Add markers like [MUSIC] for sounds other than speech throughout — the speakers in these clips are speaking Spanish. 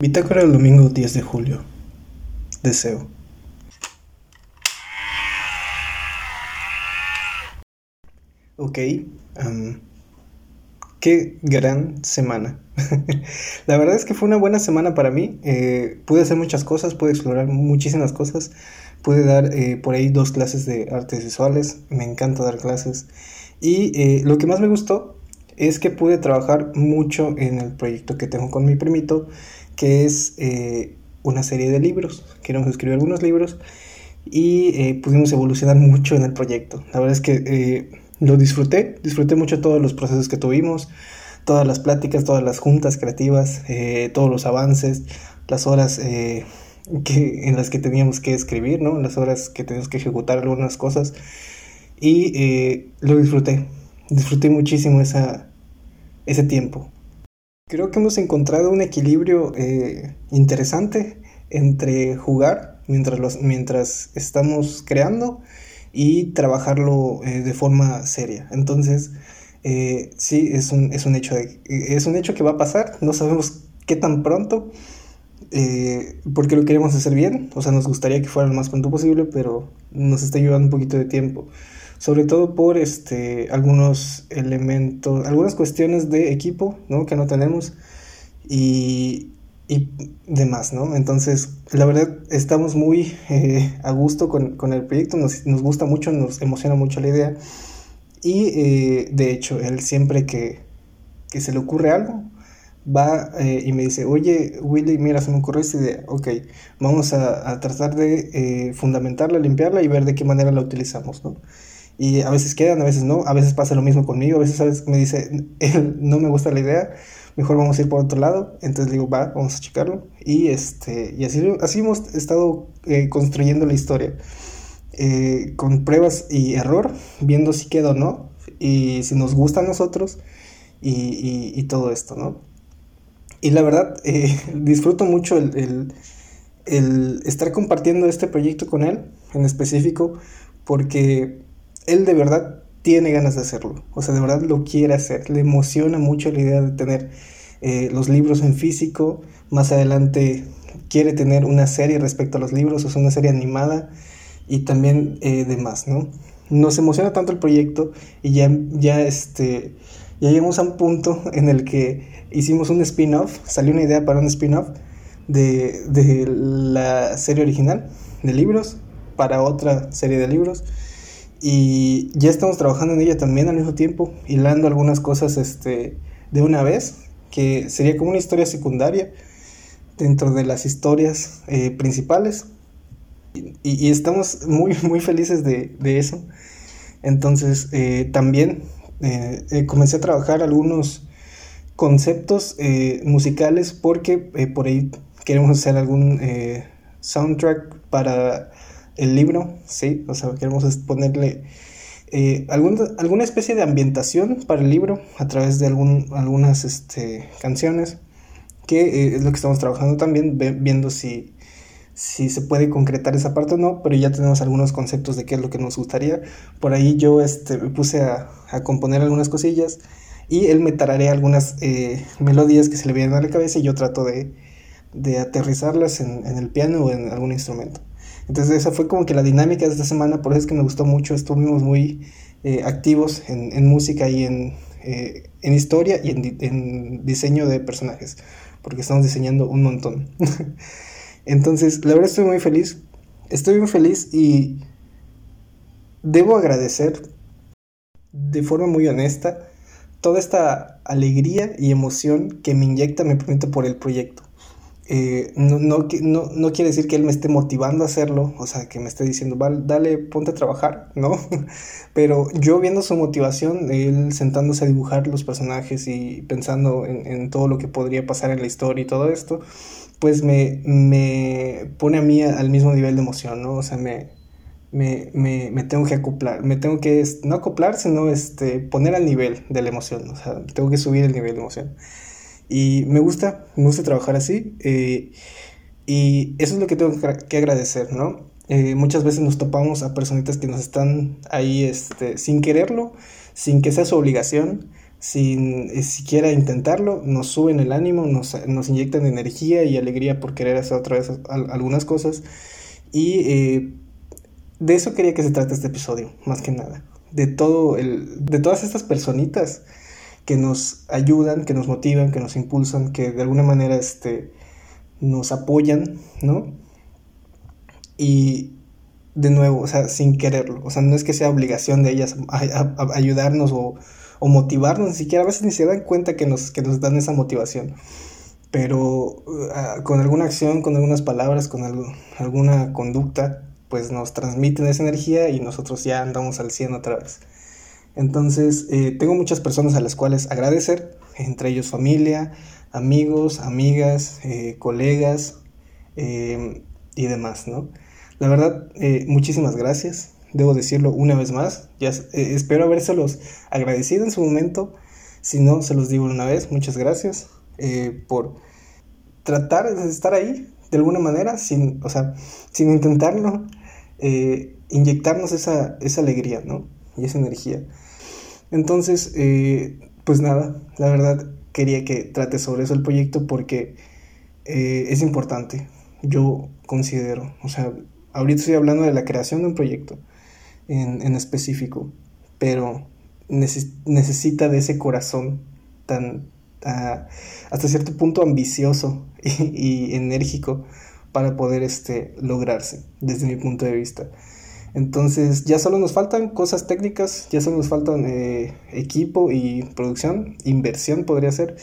Bitácora el domingo 10 de julio. Deseo. Ok. qué gran semana. [LAUGHS] la verdad es que fue una buena semana para mí. Eh, pude hacer muchas cosas, pude explorar muchísimas cosas. Pude dar eh, por ahí dos clases de artes visuales. Me encanta dar clases. Y eh, lo que más me gustó es que pude trabajar mucho en el proyecto que tengo con mi primito que es eh, una serie de libros. Queremos escribir algunos libros y eh, pudimos evolucionar mucho en el proyecto. La verdad es que eh, lo disfruté, disfruté mucho todos los procesos que tuvimos, todas las pláticas, todas las juntas creativas, todos los avances, las horas que, en las que teníamos que escribir, ¿no? las horas que teníamos que ejecutar algunas cosas. Y lo disfruté, disfruté muchísimo esa, ese tiempo. Creo que hemos encontrado un equilibrio eh, interesante entre jugar mientras, los, mientras estamos creando y trabajarlo eh, de forma seria. Entonces, eh, sí, es un, es, un hecho es un hecho que va a pasar, no sabemos qué tan pronto, porque lo queremos hacer bien, o sea, nos gustaría que fuera lo más pronto posible, pero nos está llevando un poquito de tiempo sobre todo por este, algunos elementos, algunas cuestiones de equipo ¿no? que no tenemos y, y demás, ¿no? Entonces, la verdad, estamos muy eh, a gusto con, con, el proyecto, nos, nos, gusta mucho, nos emociona mucho la idea y eh, de hecho, él siempre que, que, se le ocurre algo, va eh, y me dice, oye, Willy, mira, se me ocurrió esta idea, ok, vamos a, a tratar de fundamentarla, limpiarla y ver de qué manera la utilizamos, ¿no? Y a veces quedan, a veces no, a veces pasa lo mismo conmigo, a veces ¿sabes? me dice, no me gusta la idea, mejor vamos a ir por otro lado, entonces digo, va, vamos a checarlo. Y, este, y así, así hemos estado eh, construyendo la historia, eh, con pruebas y error, viendo si queda o no, y si nos gusta a nosotros, y, y, todo esto, ¿no? Y la verdad, eh, [LAUGHS] disfruto mucho el, el, el estar compartiendo este proyecto con él, en específico, porque él de verdad tiene ganas de hacerlo, o sea, de verdad lo quiere hacer, le emociona mucho la idea de tener eh, los libros en físico, más adelante quiere tener una serie respecto a los libros, o sea, una serie animada y también eh, demás, ¿no? Nos emociona tanto el proyecto y ya, ya, este, ya llegamos a un punto [LAUGHS] en el que hicimos un spin-off, salió una idea para un spin-off de, de la serie original de libros para otra serie de libros y ya estamos trabajando en ella también al mismo tiempo, hilando algunas cosas este, de una vez, que sería como una historia secundaria dentro de las historias eh, principales. Y, estamos muy, [LAUGHS] muy felices de, eso. Entonces, eh, también eh, comencé a trabajar algunos conceptos musicales porque por ahí queremos hacer algún soundtrack para el libro, sí, o sea, queremos ponerle eh, alguna, especie de ambientación para el libro a través de algún, algunas este, canciones, que eh, es lo que estamos trabajando también, viendo si, si se puede concretar esa parte o no, pero ya tenemos algunos conceptos de qué es lo que nos gustaría. Por ahí yo este, me puse a, componer algunas cosillas y él me tararea algunas eh, melodías que se le vienen a la cabeza y yo trato de, aterrizarlas en, en el piano o en algún instrumento. Entonces esa fue como que la dinámica de esta semana, por eso es que me gustó mucho, estuvimos muy eh, activos en, música y en, eh, en historia y en, diseño de personajes, porque estamos diseñando un montón. [LAUGHS] Entonces, la verdad estoy muy feliz, estoy muy feliz y debo agradecer de forma muy honesta toda esta alegría y emoción que me inyecta me permite por el proyecto. Eh, no, no, no, quiere decir que él me esté motivando a hacerlo, o sea, que me esté diciendo, vale, dale, ponte a trabajar, ¿no? [LAUGHS] Pero yo viendo su motivación, él sentándose a dibujar los personajes y pensando en, todo lo que podría pasar en la historia y todo esto, pues me, me pone a mí al mismo nivel de emoción, ¿no? O sea, me, me, me, me, tengo que acoplar, me tengo que, no acoplar, sino este, poner al nivel de la emoción, o sea, tengo que subir el nivel de emoción. Y me gusta, me gusta trabajar así. Eh, y eso es lo que tengo que agradecer, ¿no? Eh, muchas veces nos topamos a personitas que nos están ahí este, sin quererlo, sin que sea su obligación, sin eh, siquiera intentarlo, nos suben el ánimo, nos, nos, inyectan energía y alegría por querer hacer otra vez algunas cosas. Y de eso quería que se trate este episodio, más que nada. De todo el, de todas estas personitas que nos ayudan, que nos motivan, que nos impulsan, que de alguna manera este, nos apoyan, ¿no? Y de nuevo, o sea, sin quererlo. O sea, no es que sea obligación de ellas ayudarnos o, motivarnos, ni siquiera a veces ni se dan cuenta que nos, que nos dan esa motivación. Pero uh, con alguna acción, con algunas palabras, con alguna conducta, pues nos transmiten esa energía y nosotros ya andamos al 100 otra vez. Entonces, eh, tengo muchas personas a las cuales agradecer, entre ellos familia, amigos, amigas, eh, colegas eh, y demás, ¿no? La verdad, eh, muchísimas gracias. Debo decirlo una vez más. Ya, eh, espero habérselos agradecido en su momento. Si no, se los digo una vez. Muchas gracias por tratar de estar ahí de alguna manera, sin, o sea, sin intentarlo, inyectarnos esa, esa, alegría, ¿no? Y esa energía. Entonces, pues nada, la verdad quería que trate sobre eso el proyecto porque es importante. Yo considero, o sea, ahorita estoy hablando de la creación de un proyecto en, específico, pero necesita de ese corazón tan ah, hasta cierto punto ambicioso [LAUGHS] y, enérgico para poder este, lograrse, desde mi punto de vista. Entonces ya solo nos faltan cosas técnicas, ya solo nos faltan eh, equipo y producción, inversión podría ser,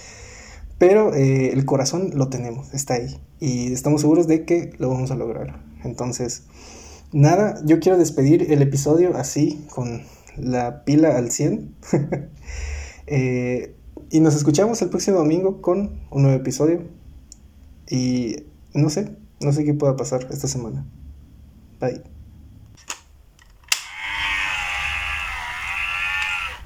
pero eh, el corazón lo tenemos, está ahí y estamos seguros de que lo vamos a lograr. Entonces, nada, yo quiero despedir el episodio así, con la pila al 100. [LAUGHS] Eh, y nos escuchamos el próximo domingo con un nuevo episodio. Y no sé, no sé qué pueda pasar esta semana. Bye.